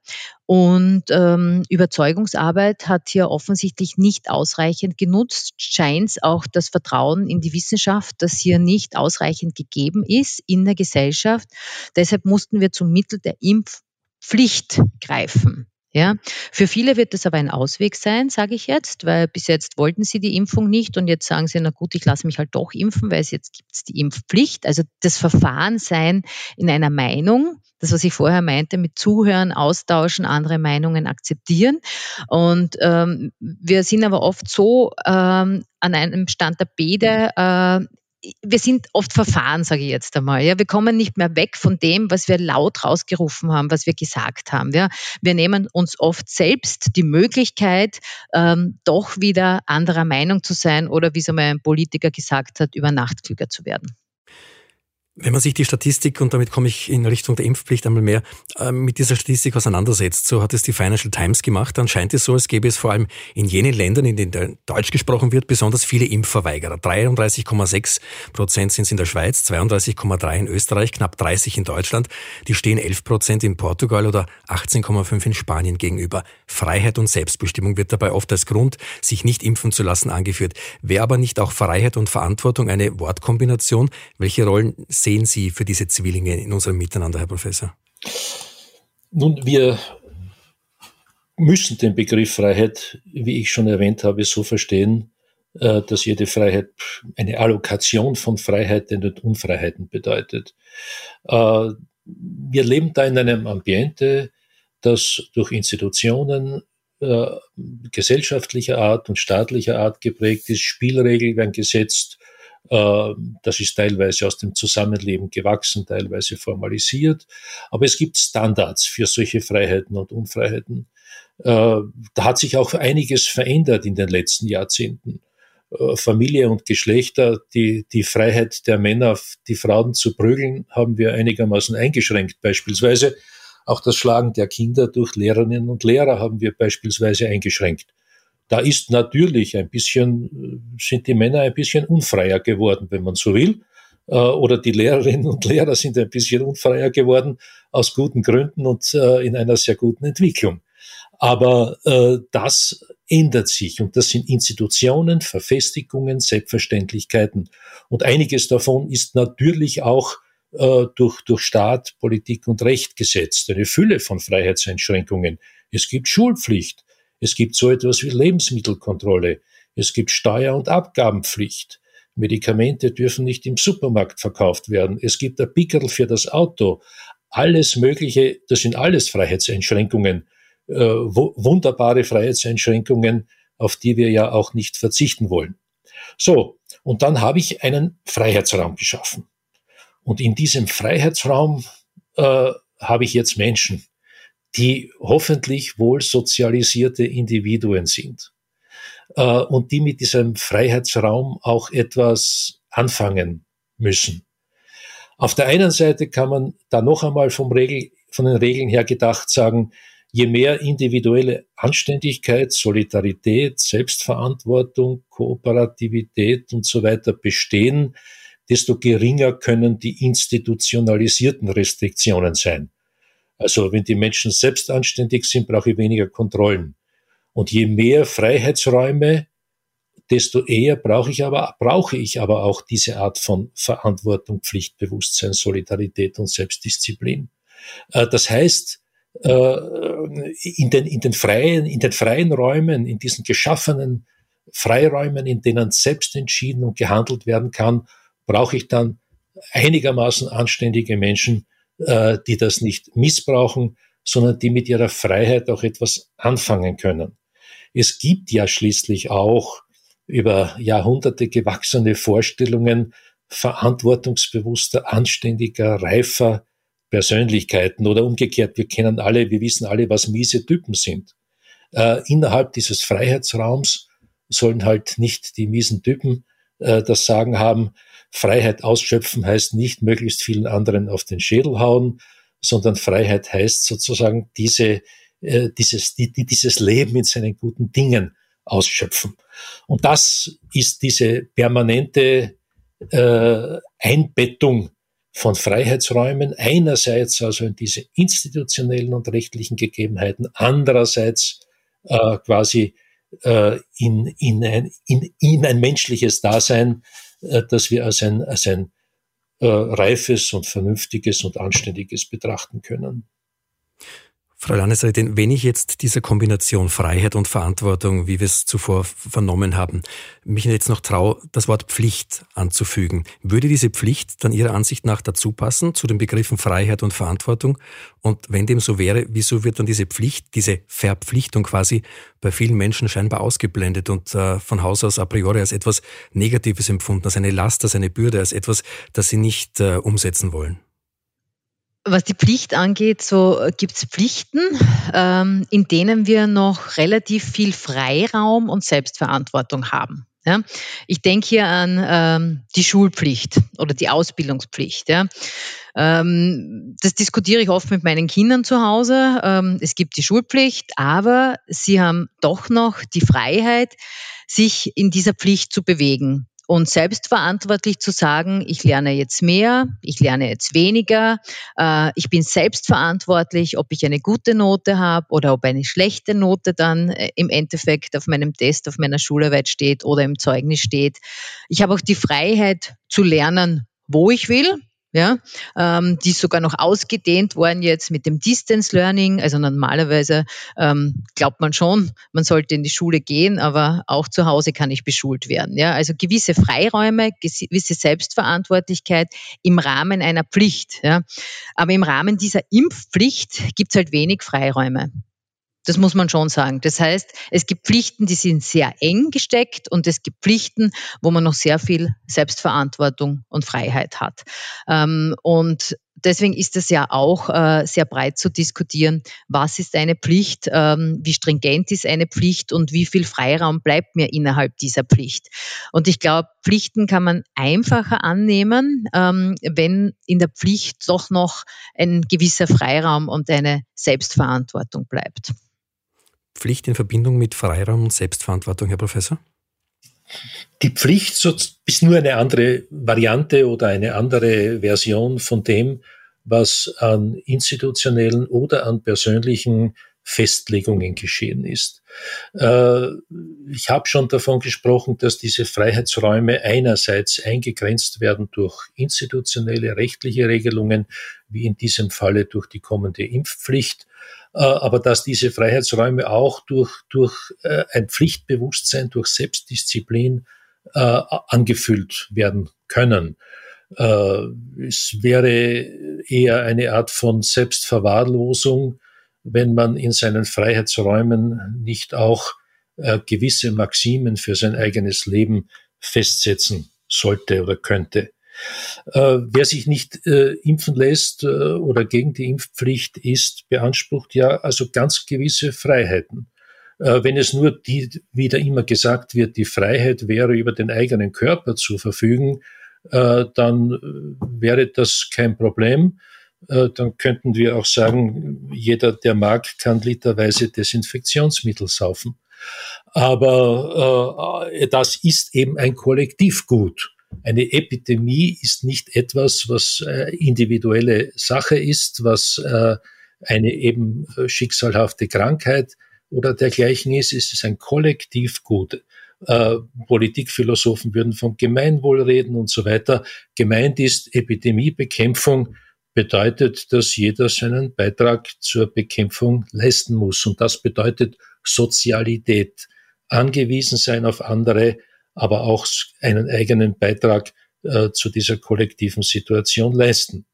Und ähm, Überzeugungsarbeit hat hier offensichtlich nicht ausreichend genutzt. Scheint auch das Vertrauen in die Wissenschaft, das hier nicht ausreichend gegeben ist in der Gesellschaft. Deshalb mussten wir zum Mittel der Impfpflicht greifen. Ja, für viele wird das aber ein Ausweg sein, sage ich jetzt, weil bis jetzt wollten sie die Impfung nicht und jetzt sagen sie, na gut, ich lasse mich halt doch impfen, weil es jetzt gibt es die Impfpflicht. Also das Verfahren sein in einer Meinung, das, was ich vorher meinte, mit Zuhören, Austauschen, andere Meinungen akzeptieren. Und ähm, wir sind aber oft so ähm, an einem Stand der Bede, äh, wir sind oft verfahren, sage ich jetzt einmal. Ja, wir kommen nicht mehr weg von dem, was wir laut rausgerufen haben, was wir gesagt haben. Ja, wir nehmen uns oft selbst die Möglichkeit, ähm, doch wieder anderer Meinung zu sein oder wie es einmal ein Politiker gesagt hat, über Nacht klüger zu werden. Wenn man sich die Statistik, und damit komme ich in Richtung der Impfpflicht einmal mehr, äh, mit dieser Statistik auseinandersetzt, so hat es die Financial Times gemacht, dann scheint es so, als gäbe es vor allem in jenen Ländern, in denen Deutsch gesprochen wird, besonders viele Impfverweigerer. 33,6 Prozent sind es in der Schweiz, 32,3 in Österreich, knapp 30 in Deutschland. Die stehen 11 Prozent in Portugal oder 18,5 in Spanien gegenüber. Freiheit und Selbstbestimmung wird dabei oft als Grund, sich nicht impfen zu lassen, angeführt. Wäre aber nicht auch Freiheit und Verantwortung eine Wortkombination? Welche Rollen sehen Sie für diese Zwillinge in unserem Miteinander, Herr Professor? Nun, wir müssen den Begriff Freiheit, wie ich schon erwähnt habe, so verstehen, äh, dass jede Freiheit eine Allokation von Freiheiten und Unfreiheiten bedeutet. Äh, wir leben da in einem Ambiente, das durch Institutionen äh, gesellschaftlicher Art und staatlicher Art geprägt ist. Spielregeln werden gesetzt, das ist teilweise aus dem Zusammenleben gewachsen, teilweise formalisiert. Aber es gibt Standards für solche Freiheiten und Unfreiheiten. Äh, da hat sich auch einiges verändert in den letzten Jahrzehnten. Äh, Familie und Geschlechter, die, die Freiheit der Männer, die Frauen zu prügeln, haben wir einigermaßen eingeschränkt. Beispielsweise auch das Schlagen der Kinder durch Lehrerinnen und Lehrer haben wir beispielsweise eingeschränkt. Da ist natürlich ein bisschen, sind die Männer ein bisschen unfreier geworden, wenn man so will. Äh, oder die Lehrerinnen und Lehrer sind ein bisschen unfreier geworden, aus guten Gründen und äh, in einer sehr guten Entwicklung. Aber äh, das ändert sich und das sind Institutionen, Verfestigungen, Selbstverständlichkeiten. Und einiges davon ist natürlich auch äh, durch, durch Staat, Politik und Recht gesetzt. Eine Fülle von Freiheitseinschränkungen. Es gibt Schulpflicht. Es gibt so etwas wie Lebensmittelkontrolle. Es gibt Steuer- und Abgabenpflicht. Medikamente dürfen nicht im Supermarkt verkauft werden. Es gibt ein Pickel für das Auto. Alles Mögliche, das sind alles Freiheitseinschränkungen, äh, wunderbare Freiheitseinschränkungen, auf die wir ja auch nicht verzichten wollen. So, und dann habe ich einen Freiheitsraum geschaffen. Und in diesem Freiheitsraum äh, habe ich jetzt Menschen die hoffentlich wohl sozialisierte Individuen sind äh, und die mit diesem Freiheitsraum auch etwas anfangen müssen. Auf der einen Seite kann man da noch einmal vom Regel, von den Regeln her gedacht sagen, je mehr individuelle Anständigkeit, Solidarität, Selbstverantwortung, Kooperativität und so weiter bestehen, desto geringer können die institutionalisierten Restriktionen sein. Also wenn die Menschen selbst anständig sind, brauche ich weniger Kontrollen. Und je mehr Freiheitsräume, desto eher brauche ich aber, brauche ich aber auch diese Art von Verantwortung, Pflichtbewusstsein, Solidarität und Selbstdisziplin. Äh, das heißt, äh, in den, in den freien, in den freien Räumen, in diesen geschaffenen Freiräumen, in denen selbst entschieden und gehandelt werden kann, brauche ich dann einigermaßen anständige Menschen, äh, die das nicht missbrauchen, sondern die mit ihrer Freiheit auch etwas anfangen können. Es gibt ja schließlich auch über Jahrhunderte gewachsene Vorstellungen verantwortungsbewusster, anständiger, reifer Persönlichkeiten oder umgekehrt, wir kennen alle, wir wissen alle, was miese Typen sind. Äh, innerhalb dieses Freiheitsraums sollen halt nicht die miesen Typen äh, das Sagen haben, Freiheit ausschöpfen heißt nicht möglichst vielen anderen auf den Schädel hauen, sondern Freiheit heißt sozusagen diese, äh, dieses, die, die dieses Leben mit seinen guten Dingen ausschöpfen. Und das ist diese permanente äh, Einbettung von Freiheitsräumen, einerseits also in diese institutionellen und rechtlichen Gegebenheiten, andererseits äh, quasi äh, in, in, ein, in, in ein menschliches Dasein, äh, das wir als ein, als ein äh, reifes und vernünftiges und anständiges betrachten können. Frau Landesrätin, wenn ich jetzt dieser Kombination Freiheit und Verantwortung, wie wir es zuvor vernommen haben, mich jetzt noch traue, das Wort Pflicht anzufügen, würde diese Pflicht dann Ihrer Ansicht nach dazu passen zu den Begriffen Freiheit und Verantwortung? Und wenn dem so wäre, wieso wird dann diese Pflicht, diese Verpflichtung quasi bei vielen Menschen scheinbar ausgeblendet und äh, von Haus aus a priori als etwas Negatives empfunden, als eine Last, als eine Bürde, als etwas, das sie nicht äh, umsetzen wollen? Was die Pflicht angeht, so gibt es Pflichten, ähm, in denen wir noch relativ viel Freiraum und Selbstverantwortung haben. Ja? Ich denke hier an ähm, die Schulpflicht oder die Ausbildungspflicht. Ja? Ähm, das diskutiere ich oft mit meinen Kindern zu Hause. Ähm, es gibt die Schulpflicht, aber sie haben doch noch die Freiheit, sich in dieser Pflicht zu bewegen und selbstverantwortlich zu sagen, ich lerne jetzt mehr, ich lerne jetzt weniger, äh, ich bin selbstverantwortlich, ob ich eine gute Note habe oder ob eine schlechte Note dann äh, im Endeffekt auf meinem Test, auf meiner Schularbeit steht oder im Zeugnis steht. Ich habe auch die Freiheit zu lernen, wo ich will, ja, ähm, die ist sogar noch ausgedehnt worden jetzt mit dem Distance Learning. Also normalerweise ähm, glaubt man schon, man sollte in die Schule gehen, aber auch zu Hause kann ich beschult werden. Ja, also gewisse Freiräume, gewisse Selbstverantwortlichkeit im Rahmen einer Pflicht. Ja, aber im Rahmen dieser Impfpflicht gibt es halt wenig Freiräume. Das muss man schon sagen. Das heißt, es gibt Pflichten, die sind sehr eng gesteckt und es gibt Pflichten, wo man noch sehr viel Selbstverantwortung und Freiheit hat. Ähm, und deswegen ist es ja auch äh, sehr breit zu diskutieren, was ist eine Pflicht, ähm, wie stringent ist eine Pflicht und wie viel Freiraum bleibt mir innerhalb dieser Pflicht. Und ich glaube, Pflichten kann man einfacher annehmen, ähm, wenn in der Pflicht doch noch ein gewisser Freiraum und eine Selbstverantwortung bleibt. Pflicht in Verbindung mit Freiraum und Selbstverantwortung, Herr Professor? Die Pflicht ist nur eine andere Variante oder eine andere Version von dem, was an institutionellen oder an persönlichen Festlegungen geschehen ist. Äh, ich habe schon davon gesprochen, dass diese Freiheitsräume einerseits eingegrenzt werden durch institutionelle rechtliche Regelungen, wie in diesem Falle durch die kommende Impfpflicht, äh, aber dass diese Freiheitsräume auch durch, durch äh, ein Pflichtbewusstsein, durch Selbstdisziplin angefüllt werden können. Es wäre eher eine Art von Selbstverwahrlosung, wenn man in seinen Freiheitsräumen nicht auch gewisse Maximen für sein eigenes Leben festsetzen sollte oder könnte. Äh, wer sich nicht äh, impfen lässt äh, oder gegen die Impfpflicht ist, beansprucht ja also ganz gewisse Freiheiten. Äh, wenn es nur die, wie da immer gesagt wird, die Freiheit wäre, über den eigenen Körper zu verfügen, äh, dann äh, wäre das kein Problem. Dann könnten wir auch sagen, jeder, der mag, kann literweise Desinfektionsmittel saufen. Aber das ist eben ein Kollektivgut. Eine Epidemie ist nicht etwas, was äh, individuelle Sache ist, was äh, eine eben äh, schicksalhafte Krankheit oder dergleichen ist. Es ist ein Kollektivgut. Äh, Politikphilosophen würden vom Gemeinwohl reden und so weiter. Gemeint ist Epidemiebekämpfung bedeutet, dass jeder seinen Beitrag zur Bekämpfung leisten muss. Und das bedeutet Sozialität, angewiesen sein auf andere, aber auch einen eigenen Beitrag äh, zu dieser kollektiven Situation leisten.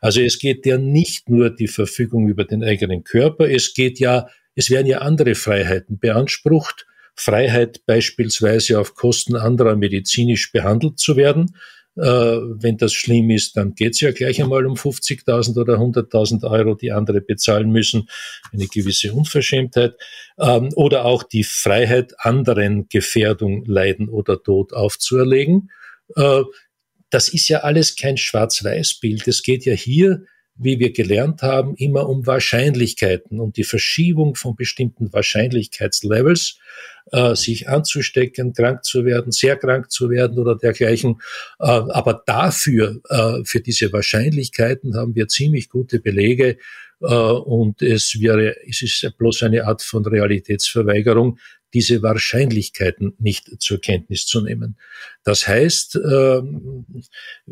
Also es geht ja nicht nur die Verfügung über den eigenen Körper, es geht ja, es werden ja andere Freiheiten beansprucht. Freiheit beispielsweise auf Kosten anderer medizinisch behandelt zu werden, wenn das schlimm ist, dann geht es ja gleich einmal um 50.000 oder 100.000 Euro, die andere bezahlen müssen. Eine gewisse Unverschämtheit. Ähm, oder auch die Freiheit, anderen Gefährdung, Leiden oder Tod aufzuerlegen. Äh, das ist ja alles kein Schwarz-Weiß-Bild. Es geht ja hier wie wir gelernt haben, immer um Wahrscheinlichkeiten, um die Verschiebung von bestimmten Wahrscheinlichkeitslevels, äh, sich anzustecken, krank zu werden, sehr krank zu werden oder dergleichen. Äh, aber dafür, äh, für diese Wahrscheinlichkeiten haben wir ziemlich gute Belege, äh, und es wäre, es ist bloß eine Art von Realitätsverweigerung, diese Wahrscheinlichkeiten nicht zur Kenntnis zu nehmen. Das heißt, ähm,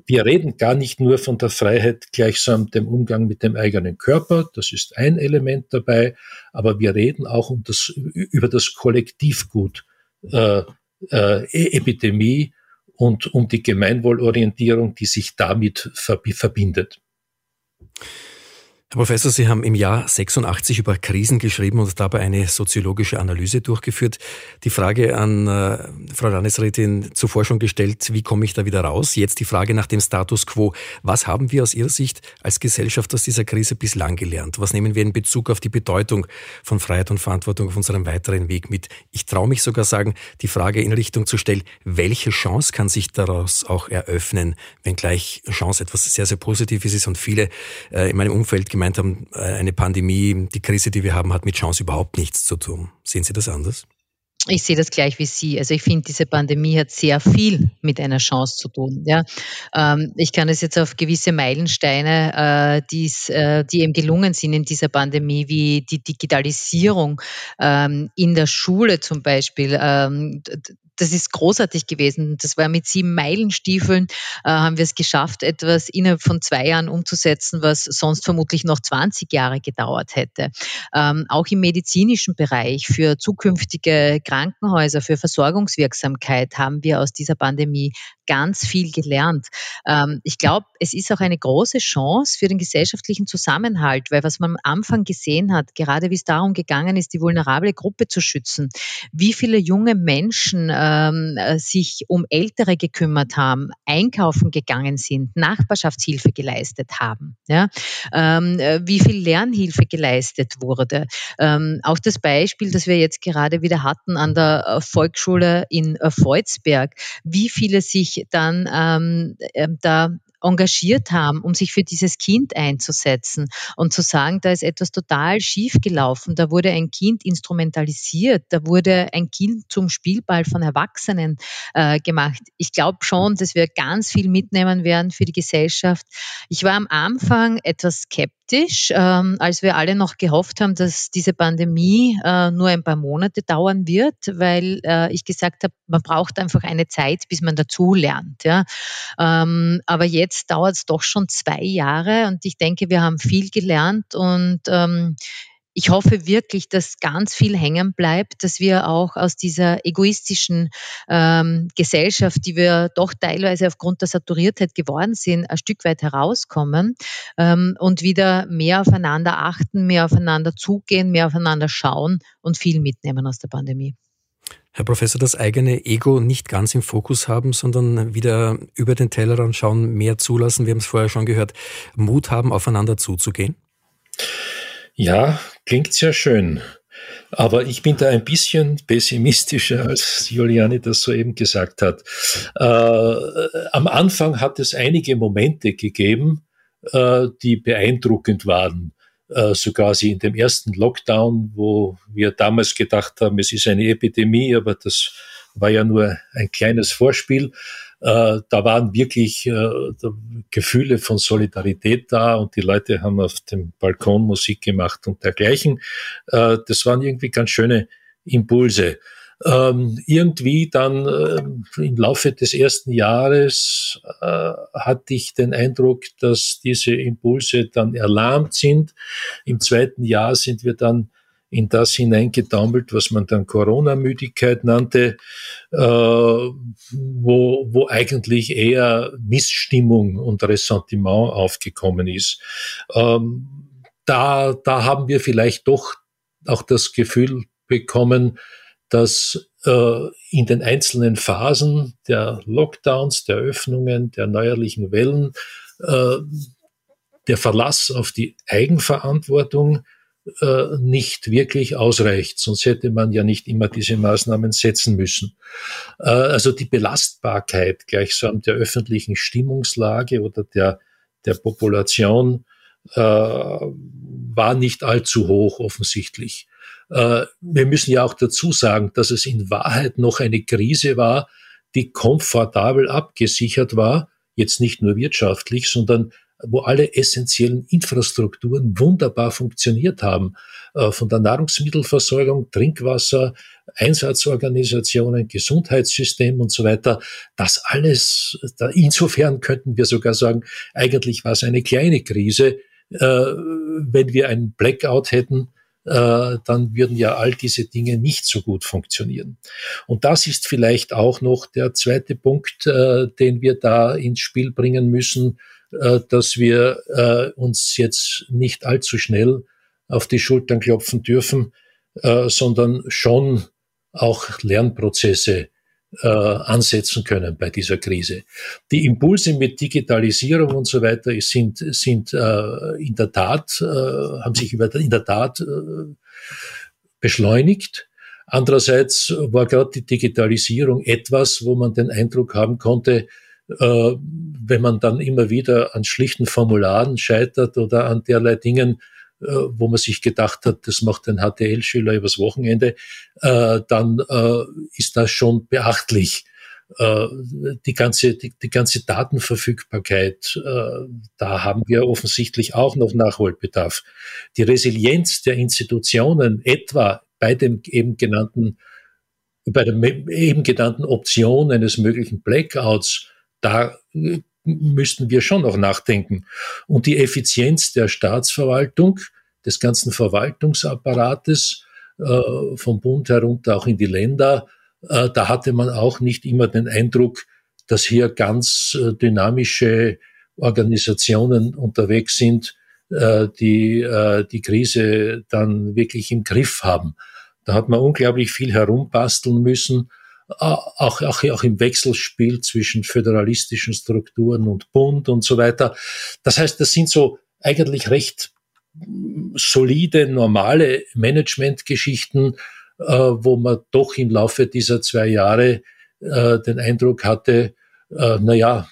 wir reden gar nicht nur von der Freiheit gleichsam dem Umgang mit dem eigenen Körper, das ist ein Element dabei, aber wir reden auch um das, über das Kollektivgut, äh, äh, Epidemie und um die Gemeinwohlorientierung, die sich damit verbindet. Herr Professor, Sie haben im Jahr 86 über Krisen geschrieben und dabei eine soziologische Analyse durchgeführt. Die Frage an äh, Frau Landesrätin zuvor schon gestellt, wie komme ich da wieder raus? Jetzt die Frage nach dem Status quo. Was haben wir aus Ihrer Sicht als Gesellschaft aus dieser Krise bislang gelernt? Was nehmen wir in Bezug auf die Bedeutung von Freiheit und Verantwortung auf unserem weiteren Weg mit? Ich traue mich sogar sagen, die Frage in Richtung zu stellen, welche Chance kann sich daraus auch eröffnen, wenngleich Chance etwas sehr, sehr Positives ist und viele äh, in meinem Umfeld gemeint gemeint haben, äh, eine Pandemie, die Krise, die wir haben, hat mit Chance überhaupt nichts zu tun. Sehen Sie das anders? Ich sehe das gleich wie Sie. Also ich finde, diese Pandemie hat sehr viel mit einer Chance zu tun. Ja, ähm, ich kann es jetzt auf gewisse Meilensteine, äh, äh, die eben gelungen sind in dieser Pandemie, wie die Digitalisierung ähm, in der Schule zum Beispiel. Das ist großartig gewesen. Das war mit sieben Meilenstiefeln, äh, haben wir es geschafft, etwas innerhalb von zwei Jahren umzusetzen, was sonst vermutlich noch 20 Jahre gedauert hätte. Ähm, auch im medizinischen Bereich für zukünftige Krankenhäuser, für Versorgungswirksamkeit haben wir aus dieser Pandemie ganz viel gelernt. Ähm, ich glaube, es ist auch eine große Chance für den gesellschaftlichen Zusammenhalt, weil was man am Anfang gesehen hat, gerade wie es darum gegangen ist, die vulnerable Gruppe zu schützen, wie viele junge Menschen ähm, äh, sich um Ältere gekümmert haben, einkaufen gegangen sind, Nachbarschaftshilfe geleistet haben, ja? ähm, äh, wie viel Lernhilfe geleistet wurde. Ähm, auch das Beispiel, das wir jetzt gerade wieder hatten an der äh, Volksschule in Volzberg, wie viele sich dann ähm, da engagiert haben, um sich für dieses Kind einzusetzen und zu sagen, da ist etwas total schief gelaufen, da wurde ein Kind instrumentalisiert, da wurde ein Kind zum Spielball von Erwachsenen äh, gemacht. Ich glaube schon, dass wir ganz viel mitnehmen werden für die Gesellschaft. Ich war am Anfang etwas skeptisch, ähm, als wir alle noch gehofft haben, dass diese Pandemie äh, nur ein paar Monate dauern wird, weil äh, ich gesagt habe, man braucht einfach eine Zeit, bis man dazu lernt. Ja? Ähm, aber jetzt jetzt dauert es doch schon zwei Jahre und ich denke, wir haben viel gelernt und ähm, ich hoffe wirklich, dass ganz viel hängen bleibt, dass wir auch aus dieser egoistischen ähm, Gesellschaft, die wir doch teilweise aufgrund der Saturiertheit geworden sind, ein Stück weit herauskommen ähm, und wieder mehr aufeinander achten, mehr aufeinander zugehen, mehr aufeinander schauen und viel mitnehmen aus der Pandemie. Herr Professor, das eigene Ego nicht ganz im Fokus haben, sondern wieder über den Tellerrand schauen, mehr zulassen. Wir haben es vorher schon gehört. Mut haben, aufeinander zuzugehen? Ja, klingt sehr schön. Aber ich bin da ein bisschen pessimistischer, als Juliane das soeben gesagt hat. Äh, am Anfang hat es einige Momente gegeben, äh, die beeindruckend waren äh, so quasi in dem ersten Lockdown, wo wir damals gedacht haben, es ist eine Epidemie, aber das war ja nur ein kleines Vorspiel. Äh, da waren wirklich äh, Gefühle von Solidarität da und die Leute haben auf dem Balkon Musik gemacht und dergleichen. Das waren irgendwie ganz schöne Impulse ähm, irgendwie dann äh, im Laufe des ersten Jahres äh, hatte ich den Eindruck, dass diese Impulse dann erlahmt sind. Im zweiten Jahr sind wir dann in das hineingetaumelt, was man dann Corona-Müdigkeit nannte, äh, wo, wo eigentlich eher Missstimmung und Ressentiment aufgekommen ist. Ähm, da, da haben wir vielleicht doch auch das Gefühl bekommen, dass äh, in den einzelnen Phasen der Lockdowns, der Öffnungen, der neuerlichen Wellen äh, der Verlass auf die Eigenverantwortung äh, nicht wirklich ausreicht. Sonst hätte man ja nicht immer diese Maßnahmen setzen müssen. Äh, also die Belastbarkeit gleichsam der öffentlichen Stimmungslage oder der, der Population äh, war nicht allzu hoch offensichtlich. Äh, wir müssen ja auch dazu sagen, dass es in Wahrheit noch eine Krise war, die komfortabel abgesichert war, jetzt nicht nur wirtschaftlich, sondern wo alle essentiellen Infrastrukturen wunderbar funktioniert haben. Äh, von der Nahrungsmittelversorgung, Trinkwasser, Einsatzorganisationen, Gesundheitssystem und so weiter. Das alles, insofern könnten wir sogar sagen, eigentlich war es eine kleine Krise. Äh, wenn wir einen Blackout hätten, äh, dann würden ja all diese Dinge nicht so gut funktionieren. Und das ist vielleicht auch noch der zweite Punkt, den wir da ins Spiel bringen müssen äh, dass wir äh, uns jetzt nicht allzu schnell auf die Schultern klopfen dürfen, äh, sondern schon auch Lernprozesse äh, ansetzen können bei dieser Krise. Die Impulse mit Digitalisierung und so weiter sind, sind äh, in der Tat, äh, haben sich in der Tat äh, beschleunigt. Andererseits war gerade die Digitalisierung etwas, wo man den Eindruck haben konnte, äh, wenn man dann immer wieder an schlichten Formularen scheitert oder an derlei Dingen, wo man sich gedacht hat, das macht ein HTL-Schüler übers Wochenende, äh, dann ist das schon beachtlich. Die ganze, die, die ganze Datenverfügbarkeit, da haben wir offensichtlich auch noch Nachholbedarf. Die Resilienz der Institutionen, etwa bei dem eben genannten bei der eben genannten Option eines möglichen Blackouts da äh, müssten wir schon noch nachdenken. Und die Effizienz der Staatsverwaltung, des ganzen Verwaltungsapparates, äh, vom Bund herunter auch in die Länder, äh, da hatte man auch nicht immer den Eindruck, dass hier ganz äh, dynamische Organisationen unterwegs sind, äh, die äh, die Krise dann wirklich im Griff haben. Da hat man unglaublich viel herumbasteln müssen auch, auch, auch im Wechselspiel zwischen föderalistischen Strukturen und Bund und so weiter. Das heißt, das sind so eigentlich recht solide, normale Managementgeschichten, äh, wo man doch im Laufe dieser zwei Jahre äh, den Eindruck hatte, äh, na ja,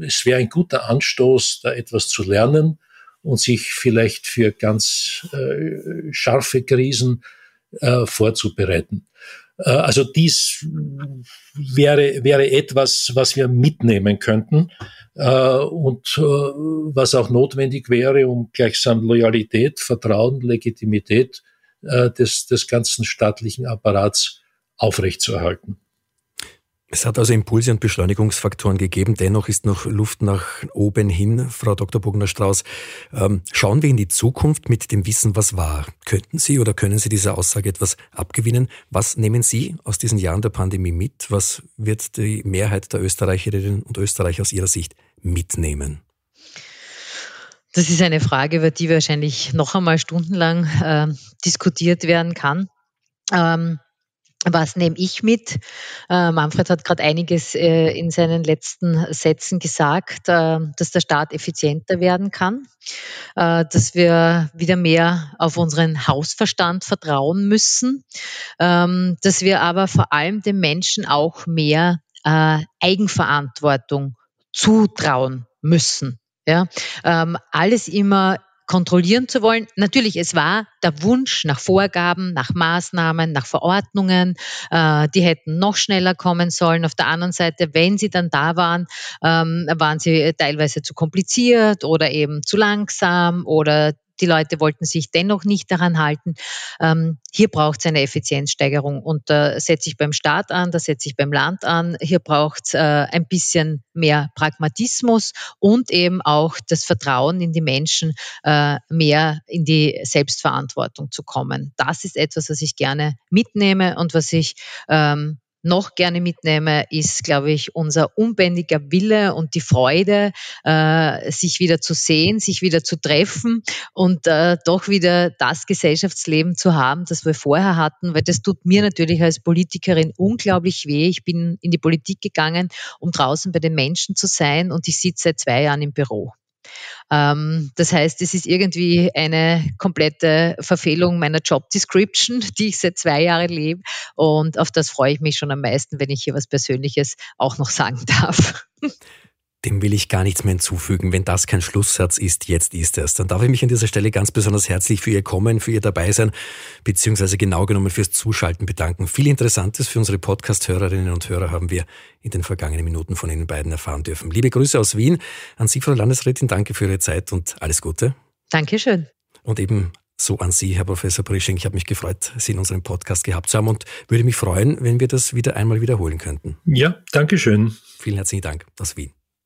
es wäre ein guter Anstoß, da etwas zu lernen und sich vielleicht für ganz äh, scharfe Krisen äh, vorzubereiten. Äh, also dies wäre, wäre etwas, was wir mitnehmen könnten äh, und äh, was auch notwendig wäre, um gleichsam Loyalität, Vertrauen, Legitimität des, des ganzen staatlichen Apparats aufrechtzuerhalten. Es hat also Impulse und Beschleunigungsfaktoren gegeben. Dennoch ist noch Luft nach oben hin, Frau Dr. Bogner-Strauß. Ähm, schauen wir in die Zukunft mit dem Wissen, was war. Könnten Sie oder können Sie dieser Aussage etwas abgewinnen? Was nehmen Sie aus diesen Jahren der Pandemie mit? Was wird die Mehrheit der Österreicherinnen und Österreicher aus Ihrer Sicht mitnehmen? Das ist eine Frage, über die wahrscheinlich noch einmal stundenlang äh, diskutiert werden kann. Ähm, was nehme ich mit? Äh, Manfred hat gerade einiges äh, in seinen letzten Sätzen gesagt, äh, dass der Staat effizienter werden kann, dass wir wieder mehr auf unseren Hausverstand vertrauen müssen, ähm, dass wir aber vor allem den Menschen auch mehr Eigenverantwortung zutrauen müssen. Ja, ähm, alles immer kontrollieren zu wollen. Natürlich, es war der Wunsch nach Vorgaben, nach Maßnahmen, nach Verordnungen. Äh, die hätten noch schneller kommen sollen. Auf der anderen Seite, wenn sie dann da waren, ähm, waren sie teilweise zu kompliziert oder eben zu langsam oder die Leute wollten sich dennoch nicht daran halten. Ähm, hier braucht es eine Effizienzsteigerung und da setze ich beim Staat an, da setze ich beim Land an. Hier braucht es äh, ein bisschen mehr Pragmatismus und eben auch das Vertrauen in die Menschen, äh, mehr in die Selbstverantwortung zu kommen. Das ist etwas, was ich gerne mitnehme und was ich ähm, noch gerne mitnehme, ist, glaube ich, unser unbändiger Wille und die Freude, äh, sich wieder zu sehen, sich wieder zu treffen und äh, doch wieder das Gesellschaftsleben zu haben, das wir vorher hatten, weil das tut mir natürlich als Politikerin unglaublich weh. Ich bin in die Politik gegangen, um draußen bei den Menschen zu sein und ich sitze seit zwei Jahren im Büro. Ähm, das heißt, es ist irgendwie eine komplette Verfehlung meiner Job Description, die ich seit zwei Jahren lebe. Und auf das freue ich mich schon am meisten, wenn ich hier was Persönliches auch noch sagen darf. dem will ich gar nichts mehr hinzufügen. Wenn das kein Schlusssatz ist, jetzt ist es. Dann darf ich mich an dieser Stelle ganz besonders herzlich für Ihr Kommen, für Ihr Dabeisein, beziehungsweise genau genommen fürs Zuschalten bedanken. Viel Interessantes für unsere Podcast-Hörerinnen und Hörer haben wir in den vergangenen Minuten von Ihnen beiden erfahren dürfen. Liebe Grüße aus Wien an Sie, Frau Landesrätin. Danke für Ihre Zeit und alles Gute. Dankeschön. Und eben so an Sie, Herr Professor Prisching. Ich habe mich gefreut, Sie in unserem Podcast gehabt zu haben und würde mich freuen, wenn wir das wieder einmal wiederholen könnten. Ja, Dankeschön. Vielen herzlichen Dank aus Wien.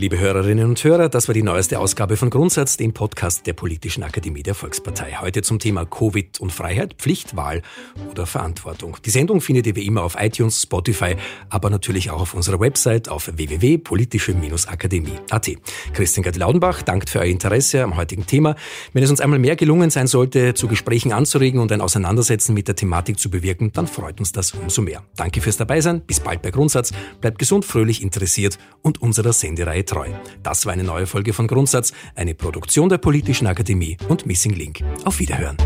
Liebe Hörerinnen und Hörer, das war die neueste Ausgabe von Grundsatz, dem Podcast der Politischen Akademie der Volkspartei. Heute zum Thema Covid und Freiheit, Pflichtwahl oder Verantwortung. Die Sendung findet ihr wie immer auf iTunes, Spotify, aber natürlich auch auf unserer Website auf www.politische-akademie.at. Christian Gerd Laudenbach dankt für euer Interesse am heutigen Thema. Wenn es uns einmal mehr gelungen sein sollte, zu Gesprächen anzuregen und ein Auseinandersetzen mit der Thematik zu bewirken, dann freut uns das umso mehr. Danke fürs Dabeisein. Bis bald bei Grundsatz. Bleibt gesund, fröhlich, interessiert und unserer Sendereihe treu. Das war eine neue Folge von Grundsatz, eine Produktion der Politischen Akademie und Missing Link. Auf Wiederhören.